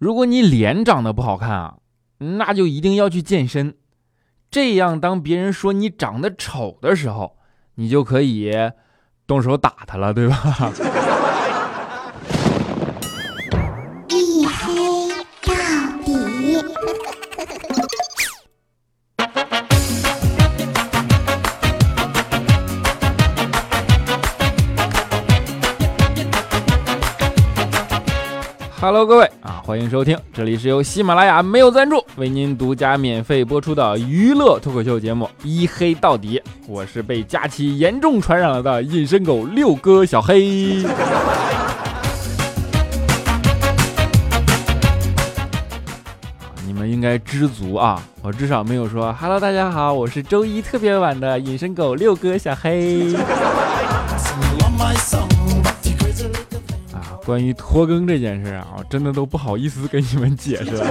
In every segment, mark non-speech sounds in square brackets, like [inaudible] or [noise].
如果你脸长得不好看啊，那就一定要去健身，这样当别人说你长得丑的时候，你就可以动手打他了，对吧？Hello，各位啊，欢迎收听，这里是由喜马拉雅没有赞助为您独家免费播出的娱乐脱口秀节目《一黑到底》，我是被佳期严重传染了的隐身狗六哥小黑。你们应该知足啊，我至少没有说 Hello，大家好，我是周一特别晚的隐身狗六哥小黑。关于拖更这件事啊，我真的都不好意思跟你们解释了。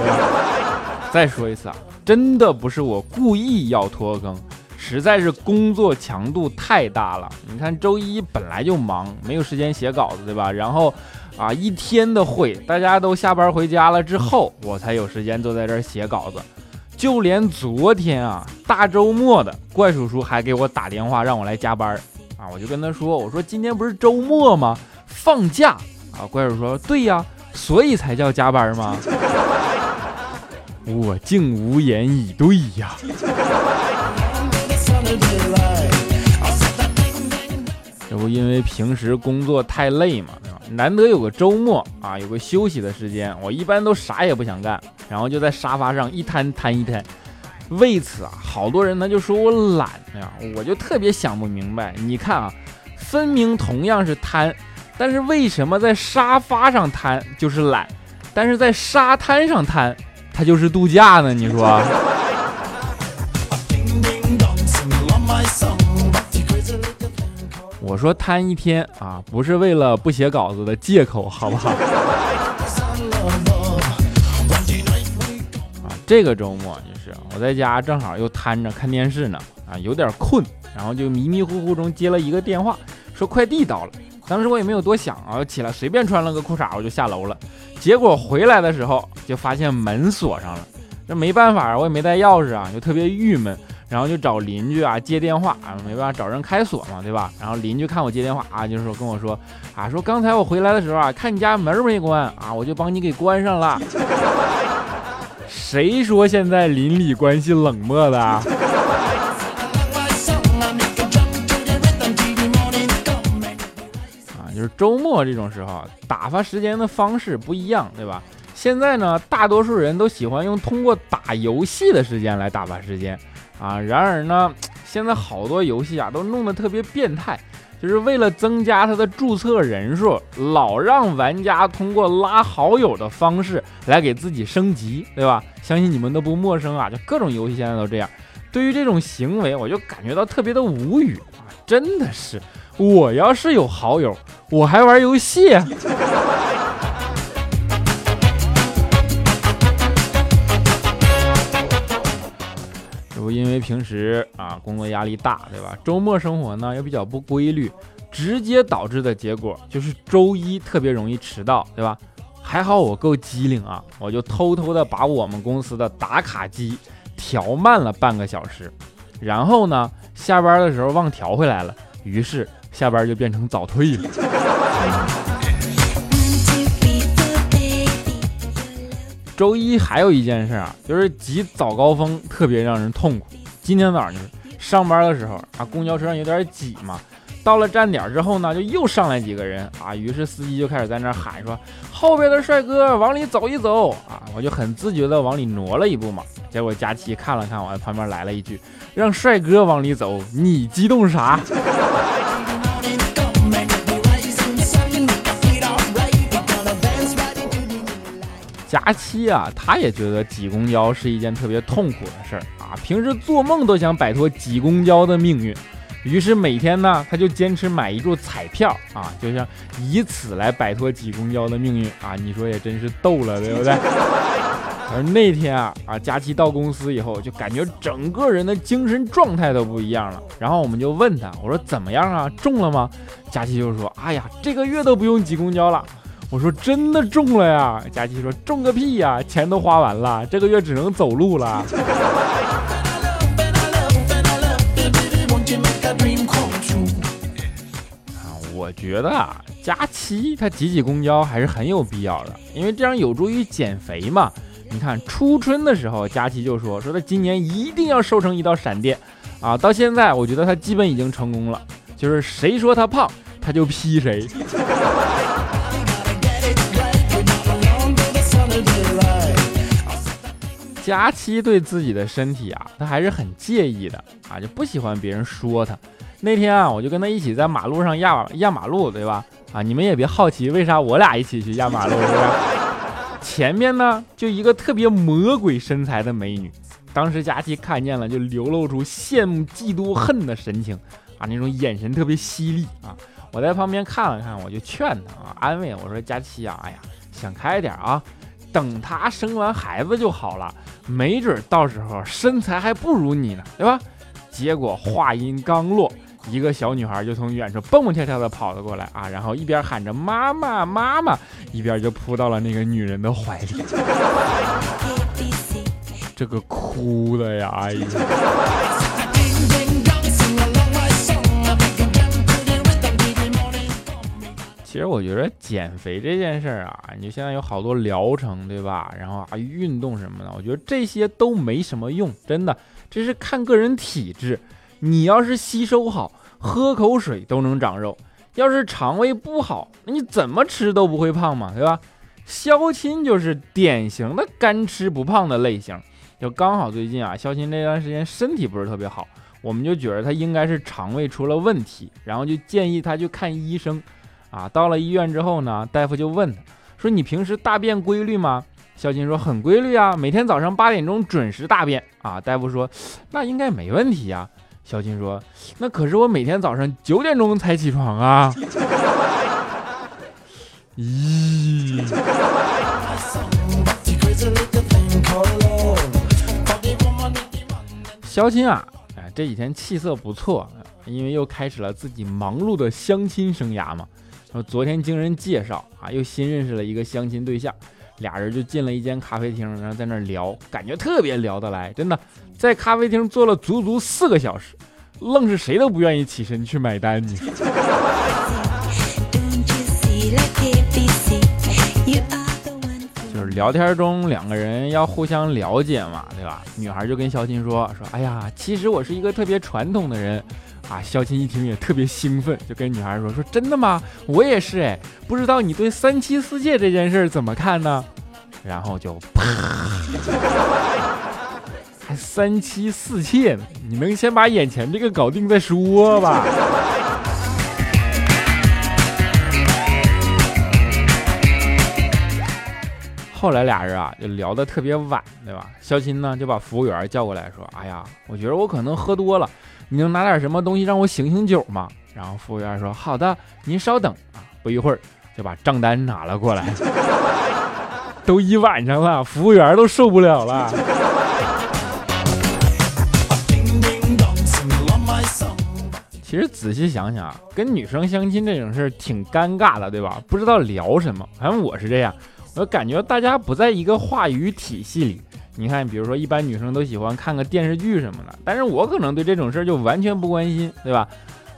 [laughs] 再说一次啊，真的不是我故意要拖更，实在是工作强度太大了。你看周一本来就忙，没有时间写稿子，对吧？然后啊，一天的会，大家都下班回家了之后，我才有时间坐在这儿写稿子。就连昨天啊，大周末的，怪叔叔还给我打电话让我来加班啊，我就跟他说，我说今天不是周末吗？放假。啊，怪叔说：“对呀，所以才叫加班吗？”我竟无言以对呀。这不因为平时工作太累嘛，难得有个周末啊，有个休息的时间，我一般都啥也不想干，然后就在沙发上一瘫瘫一瘫。为此啊，好多人呢就说我懒呀，我就特别想不明白。你看啊，分明同样是瘫。但是为什么在沙发上瘫就是懒，但是在沙滩上瘫，它就是度假呢？你说？[laughs] 我说瘫一天啊，不是为了不写稿子的借口，好不好？[laughs] 啊，这个周末就是我在家正好又瘫着看电视呢，啊，有点困，然后就迷迷糊糊中接了一个电话，说快递到了。当时我也没有多想啊，起来随便穿了个裤衩，我就下楼了。结果回来的时候就发现门锁上了，这没办法啊，我也没带钥匙啊，就特别郁闷。然后就找邻居啊接电话啊，没办法找人开锁嘛，对吧？然后邻居看我接电话啊，就是说跟我说啊，说刚才我回来的时候啊，看你家门没关啊，我就帮你给关上了。谁说现在邻里关系冷漠的？就是周末这种时候，打发时间的方式不一样，对吧？现在呢，大多数人都喜欢用通过打游戏的时间来打发时间啊。然而呢，现在好多游戏啊都弄得特别变态，就是为了增加它的注册人数，老让玩家通过拉好友的方式来给自己升级，对吧？相信你们都不陌生啊，就各种游戏现在都这样。对于这种行为，我就感觉到特别的无语啊，真的是。我要是有好友，我还玩游戏。[laughs] 这不因为平时啊工作压力大，对吧？周末生活呢又比较不规律，直接导致的结果就是周一特别容易迟到，对吧？还好我够机灵啊，我就偷偷的把我们公司的打卡机调慢了半个小时，然后呢下班的时候忘调回来了，于是。下班就变成早退了。[laughs] 周一还有一件事啊，就是挤早高峰特别让人痛苦。今天早上就是上班的时候啊，公交车上有点挤嘛。到了站点之后呢，就又上来几个人啊，于是司机就开始在那喊说：“后边的帅哥往里走一走啊！”我就很自觉的往里挪了一步嘛。结果佳琪看了看我，旁边来了一句：“让帅哥往里走，你激动啥？” [laughs] 佳期啊，他也觉得挤公交是一件特别痛苦的事儿啊，平时做梦都想摆脱挤公交的命运，于是每天呢，他就坚持买一注彩票啊，就像以此来摆脱挤公交的命运啊。你说也真是逗了，对不对？而那天啊啊，佳期到公司以后，就感觉整个人的精神状态都不一样了。然后我们就问他，我说怎么样啊，中了吗？佳期就说，哎呀，这个月都不用挤公交了。我说真的中了呀。佳琪说中个屁呀，钱都花完了，这个月只能走路了。啊我觉得啊，佳琪他挤挤公交还是很有必要的，因为这样有助于减肥嘛。你看初春的时候，佳琪就说说他今年一定要瘦成一道闪电啊！到现在我觉得他基本已经成功了，就是谁说他胖，他就劈谁。佳期对自己的身体啊，他还是很介意的啊，就不喜欢别人说他。那天啊，我就跟他一起在马路上压压马路，对吧？啊，你们也别好奇为啥我俩一起去压马路，是不是？前面呢，就一个特别魔鬼身材的美女，当时佳琪看见了，就流露出羡慕、嫉妒、恨的神情，啊，那种眼神特别犀利啊！我在旁边看了看，我就劝他啊，安慰我说：“佳琪啊，哎呀，想开点啊，等她生完孩子就好了，没准到时候身材还不如你呢，对吧？”结果话音刚落。一个小女孩就从远处蹦蹦跳跳的跑了过来啊，然后一边喊着妈妈妈妈，一边就扑到了那个女人的怀里。[laughs] 这个哭的呀，哎呀！[laughs] 我觉得减肥这件事儿啊，你现在有好多疗程，对吧？然后啊，运动什么的，我觉得这些都没什么用，真的，这是看个人体质。你要是吸收好，喝口水都能长肉；要是肠胃不好，你怎么吃都不会胖嘛，对吧？肖钦就是典型的干吃不胖的类型，就刚好最近啊，肖钦这段时间身体不是特别好，我们就觉得他应该是肠胃出了问题，然后就建议他去看医生。啊，到了医院之后呢，大夫就问他说：“你平时大便规律吗？”肖金说：“很规律啊，每天早上八点钟准时大便。”啊，大夫说：“那应该没问题呀。”小金说：“那可是我每天早上九点钟才起床啊！” [laughs] 咦，肖金啊，哎，这几天气色不错，因为又开始了自己忙碌的相亲生涯嘛。说昨天经人介绍啊，又新认识了一个相亲对象，俩人就进了一间咖啡厅，然后在那聊，感觉特别聊得来，真的。在咖啡厅坐了足足四个小时，愣是谁都不愿意起身去买单。你 [laughs] 聊天中两个人要互相了解嘛，对吧？女孩就跟肖钦说说，哎呀，其实我是一个特别传统的人啊。肖钦一听也特别兴奋，就跟女孩说说，真的吗？我也是哎，不知道你对三妻四妾这件事怎么看呢？然后就啪。还 [laughs] 三妻四妾呢，你能先把眼前这个搞定再说吧。后来俩人啊就聊得特别晚，对吧？肖钦呢就把服务员叫过来说：“哎呀，我觉得我可能喝多了，你能拿点什么东西让我醒醒酒吗？”然后服务员说：“好的，您稍等啊。”不一会儿就把账单拿了过来。都一晚上了，服务员都受不了了。其实仔细想想啊，跟女生相亲这种事儿挺尴尬的，对吧？不知道聊什么。反正我是这样，我感觉大家不在一个话语体系里。你看，比如说一般女生都喜欢看个电视剧什么的，但是我可能对这种事儿就完全不关心，对吧？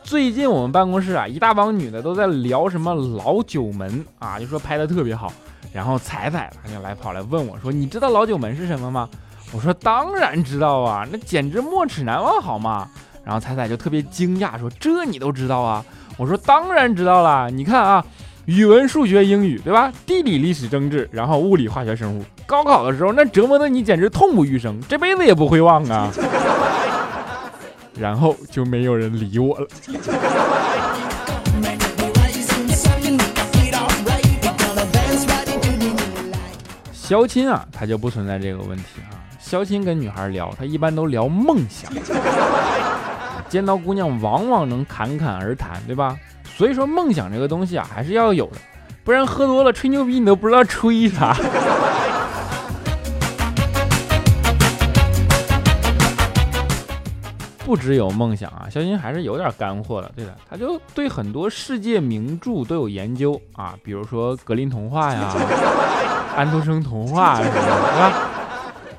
最近我们办公室啊，一大帮女的都在聊什么老九门啊，就说拍的特别好。然后彩彩她就来跑来问我说：“你知道老九门是什么吗？”我说：“当然知道啊，那简直没齿难忘，好吗？”然后彩彩就特别惊讶，说：“这你都知道啊？”我说：“当然知道啦。你看啊，语文、数学、英语，对吧？地理、历史、政治，然后物理、化学、生物。高考的时候，那折磨的你简直痛不欲生，这辈子也不会忘啊。”然后就没有人理我了。肖钦啊，他就不存在这个问题啊。肖钦跟女孩聊，他一般都聊梦想。见到姑娘，往往能侃侃而谈，对吧？所以说，梦想这个东西啊，还是要有的，不然喝多了吹牛逼，你都不知道吹啥。[laughs] 不只有梦想啊，肖鑫还是有点干货的。对的，他就对很多世界名著都有研究啊，比如说格林童话呀、安徒生童话什么的，是吧？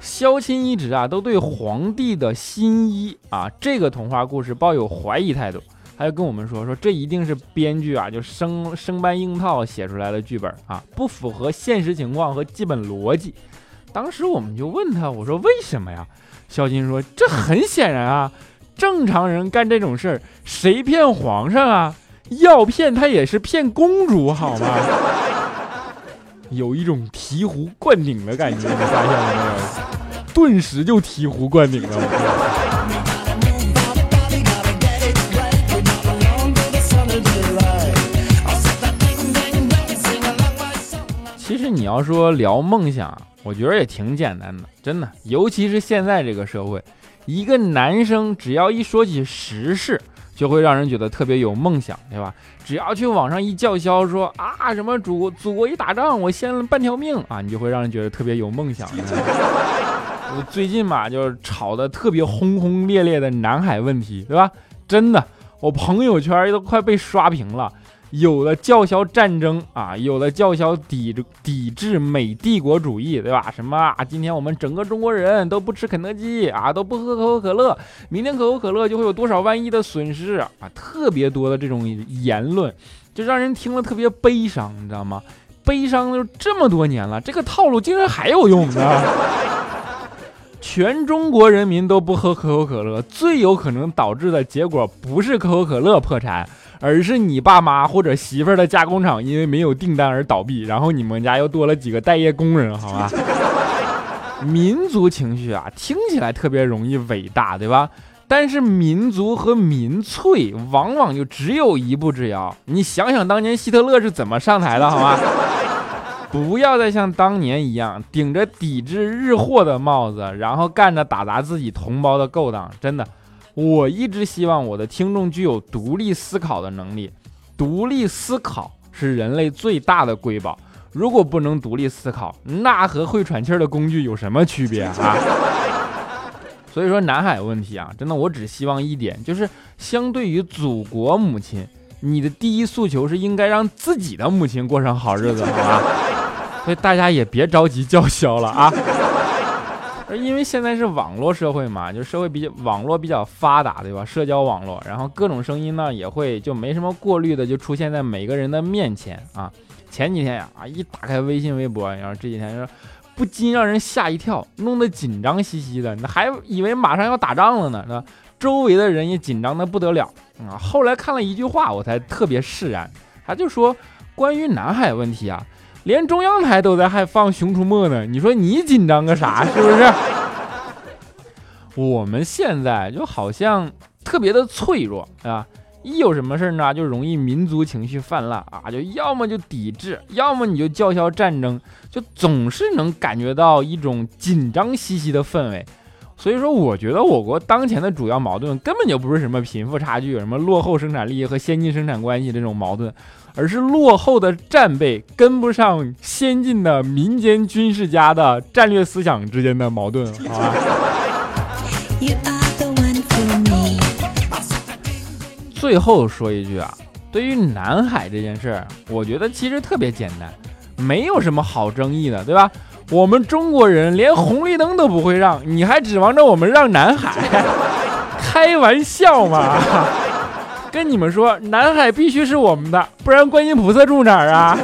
肖钦一直啊都对皇帝的新衣啊这个童话故事抱有怀疑态度，他就跟我们说说这一定是编剧啊就生生搬硬套写出来的剧本啊，不符合现实情况和基本逻辑。当时我们就问他，我说为什么呀？肖金说这很显然啊，正常人干这种事儿，谁骗皇上啊？要骗他也是骗公主好吗？有一种醍醐灌顶的感觉，你发现了没有？顿时就醍醐灌顶了。你要说聊梦想，我觉得也挺简单的，真的。尤其是现在这个社会，一个男生只要一说起时事，就会让人觉得特别有梦想，对吧？只要去网上一叫嚣说啊什么祖祖国一打仗我献了半条命 [laughs] 啊，你就会让人觉得特别有梦想。我最近嘛，就是吵得特别轰轰烈烈的南海问题，对吧？真的，我朋友圈都快被刷屏了。有的叫嚣战争啊，有的叫嚣抵抵制美帝国主义，对吧？什么啊？今天我们整个中国人都不吃肯德基啊，都不喝可口可乐，明天可口可乐就会有多少万亿的损失啊！特别多的这种言论，就让人听了特别悲伤，你知道吗？悲伤就这么多年了，这个套路竟然还有用呢！全中国人民都不喝可口可乐，最有可能导致的结果不是可口可乐破产。而是你爸妈或者媳妇儿的加工厂因为没有订单而倒闭，然后你们家又多了几个待业工人，好吧？[laughs] 民族情绪啊，听起来特别容易伟大，对吧？但是民族和民粹往往就只有一步之遥。你想想当年希特勒是怎么上台的，好吗？[laughs] 不要再像当年一样顶着抵制日货的帽子，然后干着打砸自己同胞的勾当，真的。我一直希望我的听众具有独立思考的能力，独立思考是人类最大的瑰宝。如果不能独立思考，那和会喘气儿的工具有什么区别啊？[laughs] 所以说南海问题啊，真的，我只希望一点，就是相对于祖国母亲，你的第一诉求是应该让自己的母亲过上好日子，好吧？所以大家也别着急叫嚣了啊。因为现在是网络社会嘛，就社会比较网络比较发达，对吧？社交网络，然后各种声音呢也会就没什么过滤的，就出现在每个人的面前啊。前几天呀，啊一打开微信、微博，然后这几天说不禁让人吓一跳，弄得紧张兮兮的，那还以为马上要打仗了呢，是吧？周围的人也紧张的不得了啊。后来看了一句话，我才特别释然，他就说关于南海问题啊。连中央台都在还放《熊出没》呢，你说你紧张个啥？[laughs] 是不是？我们现在就好像特别的脆弱啊，一有什么事儿呢，就容易民族情绪泛滥啊，就要么就抵制，要么你就叫嚣战争，就总是能感觉到一种紧张兮兮的氛围。所以说，我觉得我国当前的主要矛盾根本就不是什么贫富差距、什么落后生产力和先进生产关系这种矛盾。而是落后的战备跟不上先进的民间军事家的战略思想之间的矛盾，好吧？最后说一句啊，对于南海这件事儿，我觉得其实特别简单，没有什么好争议的，对吧？我们中国人连红绿灯都不会让，你还指望着我们让南海？[laughs] 开玩笑嘛！跟你们说，南海必须是我们的，不然观音菩萨住哪儿啊？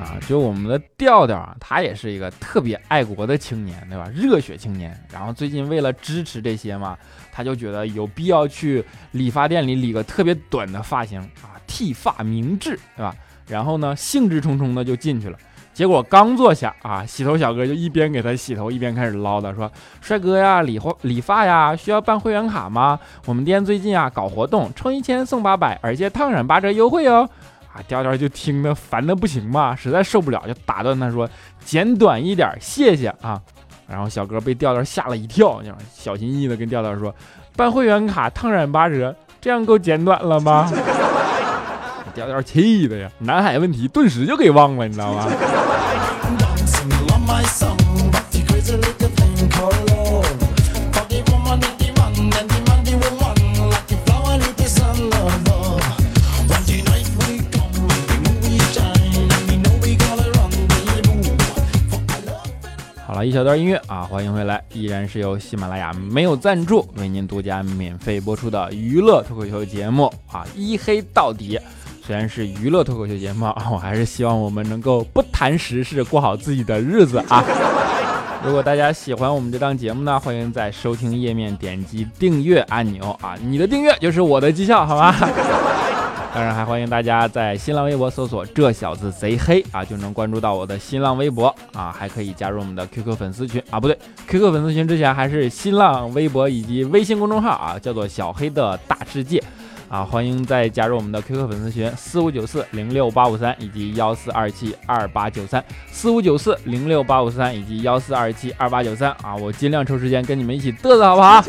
啊，就我们的调调啊，他也是一个特别爱国的青年，对吧？热血青年。然后最近为了支持这些嘛，他就觉得有必要去理发店里理个特别短的发型啊，剃发明志，对吧？然后呢，兴致冲冲的就进去了。结果刚坐下啊，洗头小哥就一边给他洗头，一边开始唠叨说：“帅哥呀，理发理发呀，需要办会员卡吗？我们店最近啊搞活动，充一千送八百，而且烫染八折优惠哦。”啊，调调就听得烦的不行嘛，实在受不了，就打断他说：“剪短一点，谢谢啊。”然后小哥被调调吓了一跳，小心翼翼的跟调调说：“办会员卡烫染八折，这样够剪短了吗？”调调气的呀，南海问题顿时就给忘了，你知道吗？好了一小段音乐啊，欢迎回来，依然是由喜马拉雅没有赞助为您独家免费播出的娱乐脱口秀节目啊，一黑到底。虽然是娱乐脱口秀节目啊，我还是希望我们能够不谈时事，过好自己的日子啊。如果大家喜欢我们这档节目呢，欢迎在收听页面点击订阅按钮啊，你的订阅就是我的绩效，好吗？当然还欢迎大家在新浪微博搜索“这小子贼黑”啊，就能关注到我的新浪微博啊，还可以加入我们的 QQ 粉丝群啊，不对，QQ 粉丝群之前还是新浪微博以及微信公众号啊，叫做小黑的大世界。啊，欢迎再加入我们的 QQ 粉丝群四五九四零六八五三以及幺四二七二八九三四五九四零六八五三以及幺四二七二八九三啊，我尽量抽时间跟你们一起嘚瑟，好不好？[laughs] 啊，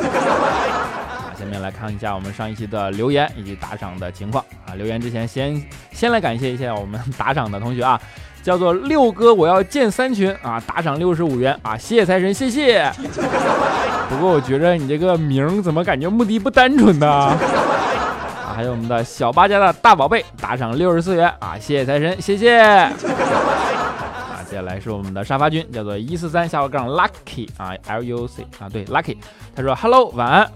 下面来看一下我们上一期的留言以及打赏的情况啊。留言之前先先来感谢一下我们打赏的同学啊，叫做六哥，我要建三群啊，打赏六十五元啊，谢谢财神，谢谢。[laughs] 不过我觉着你这个名怎么感觉目的不单纯呢？还有我们的小八家的大宝贝打赏六十四元啊，谢谢财神，谢谢。啊，接下来是我们的沙发君，叫做一四三下划杠 lucky 啊，L U C 啊，对 lucky，他说 hello 晚安。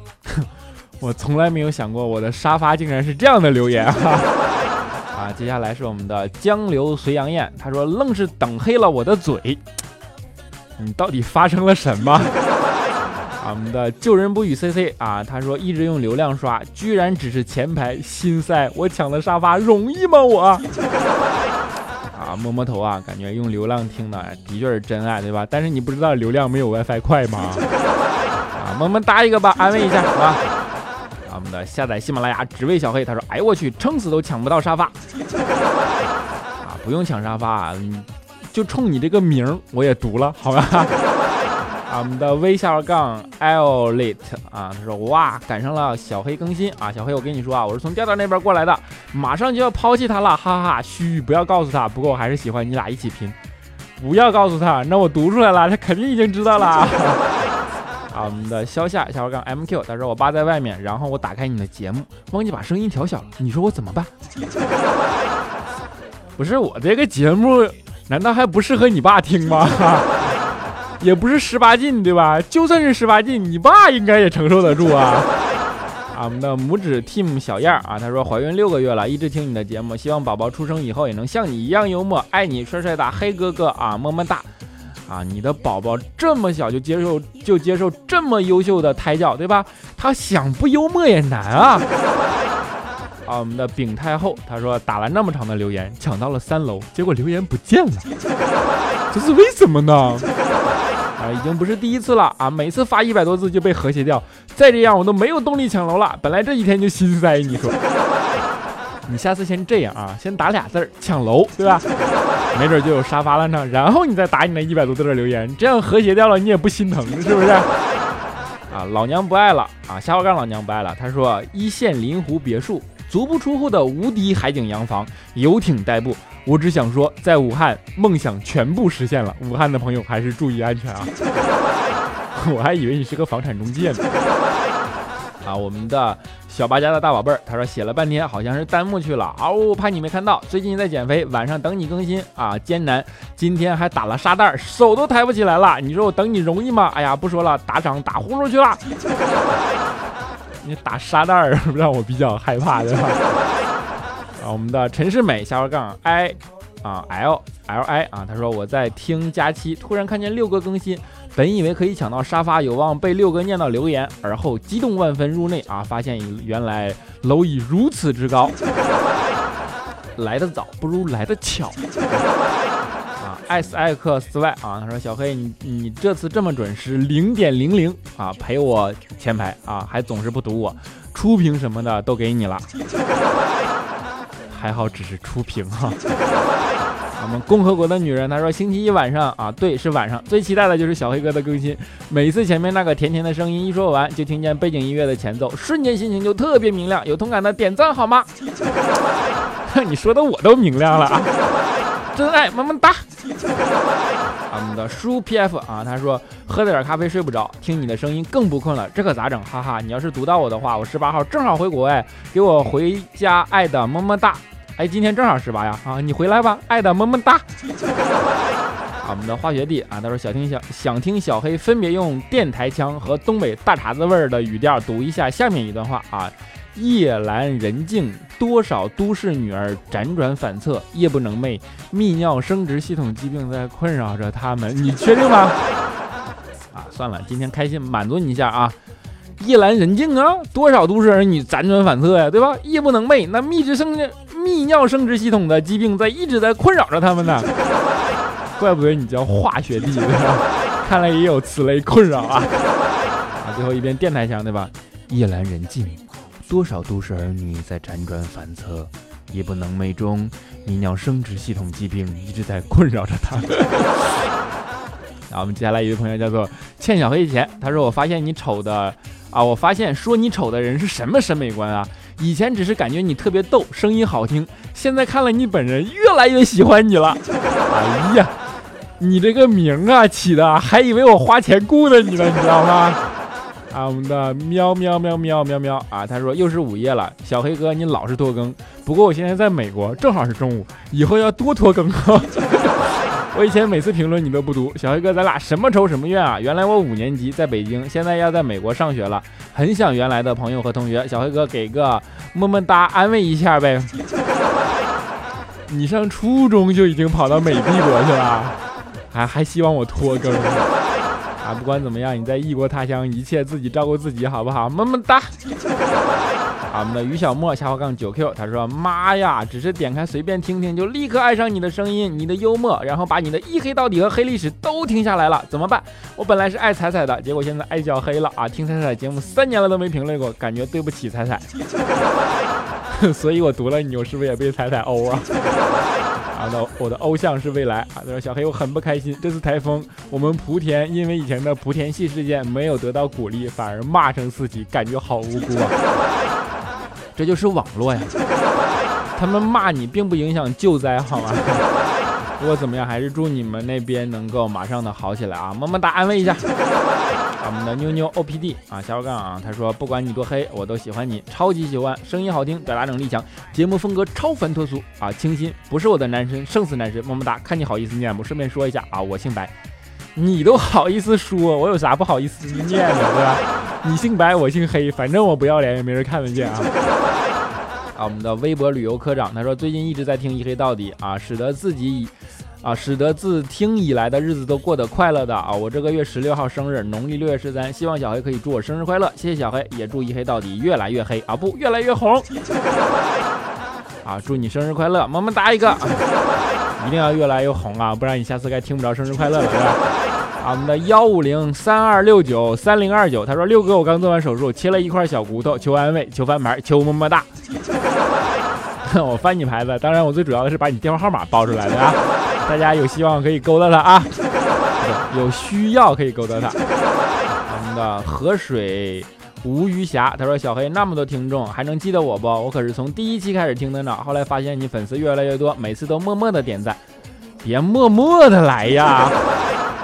[laughs] 我从来没有想过我的沙发竟然是这样的留言啊。[laughs] 啊，接下来是我们的江流随杨燕，他说愣是等黑了我的嘴，你到底发生了什么？我们的救人不语 C C 啊，他说一直用流量刷，居然只是前排，心塞！我抢的沙发容易吗？我 [laughs] 啊，摸摸头啊，感觉用流量听的的确是真爱，对吧？但是你不知道流量没有 WiFi 快吗？啊，么么哒一个吧，安慰一下，好吧？啊，我们的下载喜马拉雅只为小黑，他说，哎我去，撑死都抢不到沙发啊！不用抢沙发，就冲你这个名我也读了，好吧？我们的微笑杠 l l i t 啊，他说哇，赶上了小黑更新啊，小黑我跟你说啊，我是从调调那边过来的，马上就要抛弃他了，哈哈，嘘，不要告诉他，不过我还是喜欢你俩一起拼，不要告诉他，那我读出来了，他肯定已经知道了。啊，我们的肖夏小杠 mq，他说我爸在外面，然后我打开你的节目，忘记把声音调小了，你说我怎么办？不是我这个节目，难道还不适合你爸听吗？也不是十八禁，对吧？就算是十八禁，你爸应该也承受得住啊！啊，我们的拇指 team 小燕啊，她说怀孕六个月了，一直听你的节目，希望宝宝出生以后也能像你一样幽默，爱你帅帅的黑哥哥啊，么么哒！啊，你的宝宝这么小就接受就接受这么优秀的胎教，对吧？他想不幽默也难啊！啊，我们的丙太后，她说打了那么长的留言，抢到了三楼，结果留言不见了，这是为什么呢？啊，已经不是第一次了啊！每次发一百多字就被和谐掉，再这样我都没有动力抢楼了。本来这几天就心塞，你说，[laughs] 你下次先这样啊，先打俩字儿抢楼，对吧？没准就有沙发了呢。然后你再打你那一百多字的留言，这样和谐掉了，你也不心疼，是不是？[laughs] 啊，老娘不爱了啊！下划杠老娘不爱了。他说一线临湖别墅，足不出户的无敌海景洋房，游艇代步。我只想说，在武汉，梦想全部实现了。武汉的朋友还是注意安全啊！[laughs] 我还以为你是个房产中介呢。啊，我们的小八家的大宝贝儿，他说写了半天，好像是弹幕去了啊！我怕你没看到，最近在减肥，晚上等你更新啊，艰难。今天还打了沙袋，手都抬不起来了。你说我等你容易吗？哎呀，不说了，打赏打呼噜去了。[laughs] 你打沙袋让我比较害怕，对吧？我们的陈世美下划杠 i 啊 l l i 啊，他说我在听佳期，突然看见六哥更新，本以为可以抢到沙发，有望被六哥念到留言，而后激动万分入内啊，发现原来楼已如此之高，[laughs] 来得早不如来得巧啊！艾斯艾克斯外啊，他说小黑你你这次这么准时零点零零啊，陪我前排啊，还总是不堵我，初评什么的都给你了。还好只是初评哈。[laughs] 我们共和国的女人，她说星期一晚上啊，对，是晚上，最期待的就是小黑哥的更新。每次前面那个甜甜的声音一说完，就听见背景音乐的前奏，瞬间心情就特别明亮。有同感的点赞好吗？[laughs] 你说的我都明亮了！真爱么么哒。我们的书 PF 啊，他说喝了点咖啡睡不着，听你的声音更不困了，这可咋整？哈哈，你要是读到我的话，我十八号正好回国哎，给我回家爱的么么哒。哎，今天正好十八呀啊，你回来吧，爱的么么哒。我们的化学弟啊，他说想听小想听小黑分别用电台腔和东北大碴子味儿的语调读一下下面一段话啊。夜阑人静，多少都市女儿辗转反侧，夜不能寐，泌尿生殖系统疾病在困扰着她们。你确定吗？[laughs] 啊，算了，今天开心满足你一下啊。夜阑人静啊，多少都市儿女辗转反侧呀，对吧？夜不能寐，那泌殖生泌尿生殖系统的疾病在一直在困扰着他们呢。[laughs] 怪不得你叫化学弟，看来也有此类困扰啊。啊，最后一遍电台腔，对吧？夜阑人静。多少都市儿女在辗转反侧，夜不能寐中，泌尿生殖系统疾病一直在困扰着他。[laughs] 然后我们接下来一位朋友叫做欠小黑钱，他说：“我发现你丑的啊，我发现说你丑的人是什么审美观啊？以前只是感觉你特别逗，声音好听，现在看了你本人，越来越喜欢你了。哎呀，你这个名啊起的，还以为我花钱雇的你了，你知道吗？”啊，我们的喵喵喵喵喵喵啊！他说又是午夜了，小黑哥你老是拖更，不过我现在在美国，正好是中午，以后要多拖更啊。[laughs] 我以前每次评论你都不读，小黑哥咱俩什么仇什么怨啊？原来我五年级在北京，现在要在美国上学了，很想原来的朋友和同学。小黑哥给个么么哒，安慰一下呗。[laughs] 你上初中就已经跑到美帝国去了，还还希望我拖更？啊，不管怎么样，你在异国他乡，一切自己照顾自己，好不好？么么哒。我们的于小莫下滑杠九 Q，他说：妈呀，只是点开随便听听，就立刻爱上你的声音，你的幽默，然后把你的一黑到底和黑历史都听下来了，怎么办？我本来是爱彩彩的，结果现在爱小黑了啊！听彩彩节目三年了都没评论过，感觉对不起彩彩，[laughs] 所以我读了你，我是不是也被彩彩欧啊？啊，那我的偶像是未来啊！他说小黑我很不开心，这次台风我们莆田因为以前的莆田系事件没有得到鼓励，反而骂声四起，感觉好无辜啊！这就是网络呀，他们骂你并不影响救灾好吗？不过怎么样，还是祝你们那边能够马上的好起来啊！么么哒，安慰一下。我们的妞妞 O P D 啊，小伙杠啊，他说不管你多黑，我都喜欢你，超级喜欢，声音好听，表达能力强，节目风格超凡脱俗啊，清新，不是我的男神，胜似男神，么么哒，看你好意思念不？顺便说一下啊，我姓白，你都好意思说，我有啥不好意思念的，对吧？你姓白，我姓黑，反正我不要脸，也没人看得见啊。啊，我们的微博旅游科长他说最近一直在听一黑到底啊，使得自己以。啊，使得自听以来的日子都过得快乐的啊！我这个月十六号生日，农历六月十三，希望小黑可以祝我生日快乐，谢谢小黑，也祝一黑到底越来越黑啊，不，越来越红啊！祝你生日快乐，么么哒一个，一定要越来越红啊，不然你下次该听不着生日快乐了，是吧？啊，我们的幺五零三二六九三零二九，他说六哥，我刚做完手术，切了一块小骨头，求安慰，求翻牌，求么么哒。[laughs] 我翻你牌子，当然我最主要的是把你电话号码报出来的啊。大家有希望可以勾搭他啊，有需要可以勾搭他。我们的河水无鱼侠他说：“小黑那么多听众，还能记得我不？我可是从第一期开始听的呢。后来发现你粉丝越来越多，每次都默默的点赞。别默默的来呀，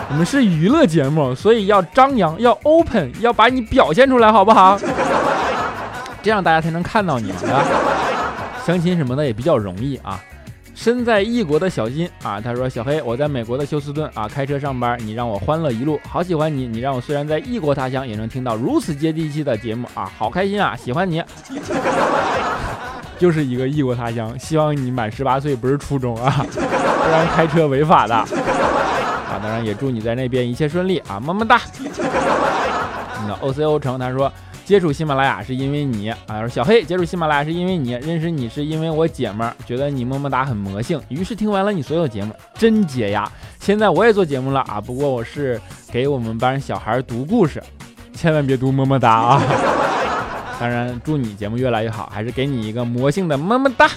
我们是娱乐节目，所以要张扬，要 open，要把你表现出来，好不好？这样大家才能看到你嘛。相亲什么的也比较容易啊。”身在异国的小金啊，他说：“小黑，我在美国的休斯顿啊，开车上班，你让我欢乐一路，好喜欢你，你让我虽然在异国他乡也能听到如此接地气的节目啊，好开心啊，喜欢你。[laughs] 就是一个异国他乡，希望你满十八岁，不是初中啊，不然开车违法的啊。当然也祝你在那边一切顺利啊，么么哒。那 O C O 城他说。”接触喜马拉雅是因为你啊，说小黑接触喜马拉雅是因为你认识你是因为我姐们儿觉得你么么哒很魔性，于是听完了你所有节目，真解压。现在我也做节目了啊，不过我是给我们班小孩读故事，千万别读么么哒啊。[laughs] 当然祝你节目越来越好，还是给你一个魔性的么么哒。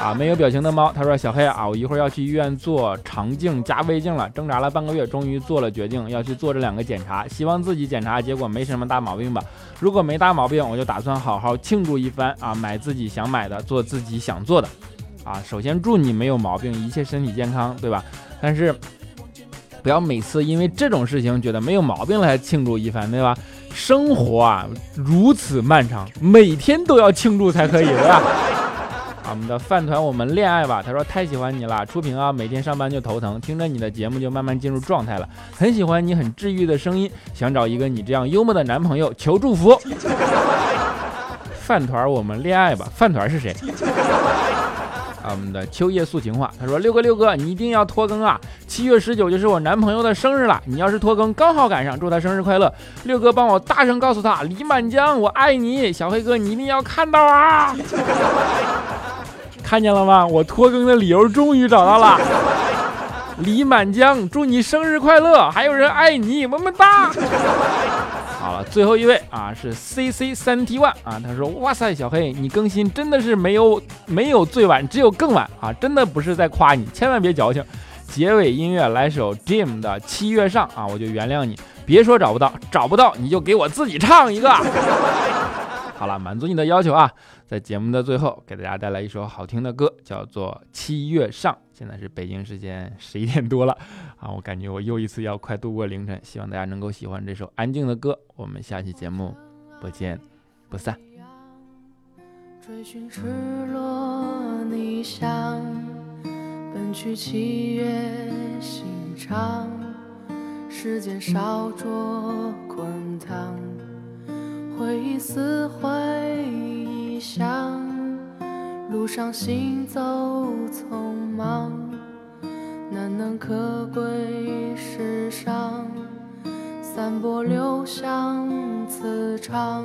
啊，没有表情的猫，他说：“小黑啊，我一会儿要去医院做肠镜加胃镜了，挣扎了半个月，终于做了决定，要去做这两个检查，希望自己检查结果没什么大毛病吧。如果没大毛病，我就打算好好庆祝一番啊，买自己想买的，做自己想做的。啊。首先祝你没有毛病，一切身体健康，对吧？但是不要每次因为这种事情觉得没有毛病了才庆祝一番，对吧？生活啊如此漫长，每天都要庆祝才可以，对吧？我们的饭团，我们恋爱吧。他说太喜欢你了，初平啊，每天上班就头疼，听着你的节目就慢慢进入状态了，很喜欢你很治愈的声音，想找一个你这样幽默的男朋友，求祝福。饭团，我们恋爱吧。饭团是谁？啊，我们的秋叶素情话，他说六哥六哥，你一定要拖更啊！七月十九就是我男朋友的生日了，你要是拖更刚好赶上，祝他生日快乐。六哥帮我大声告诉他，李满江我爱你，小黑哥你一定要看到啊！看见了吗？我拖更的理由终于找到了。[laughs] 李满江，祝你生日快乐！还有人爱你，么么哒。好了，最后一位啊是 C C 三 T One 啊，他说：哇塞，小黑，你更新真的是没有没有最晚，只有更晚啊！真的不是在夸你，千万别矫情。结尾音乐来首 Jim 的七月上啊，我就原谅你。别说找不到，找不到你就给我自己唱一个。好了，满足你的要求啊！在节目的最后，给大家带来一首好听的歌，叫做《七月上》。现在是北京时间 [laughs] 十一点多了啊，我感觉我又一次要快度过凌晨。希望大家能够喜欢这首安静的歌。我们下期节目不见不散。追寻赤裸逆翔，奔去七月心肠，时间烧灼滚烫。一丝回忆像路上行走匆忙，难能可贵世上，散播留香磁场。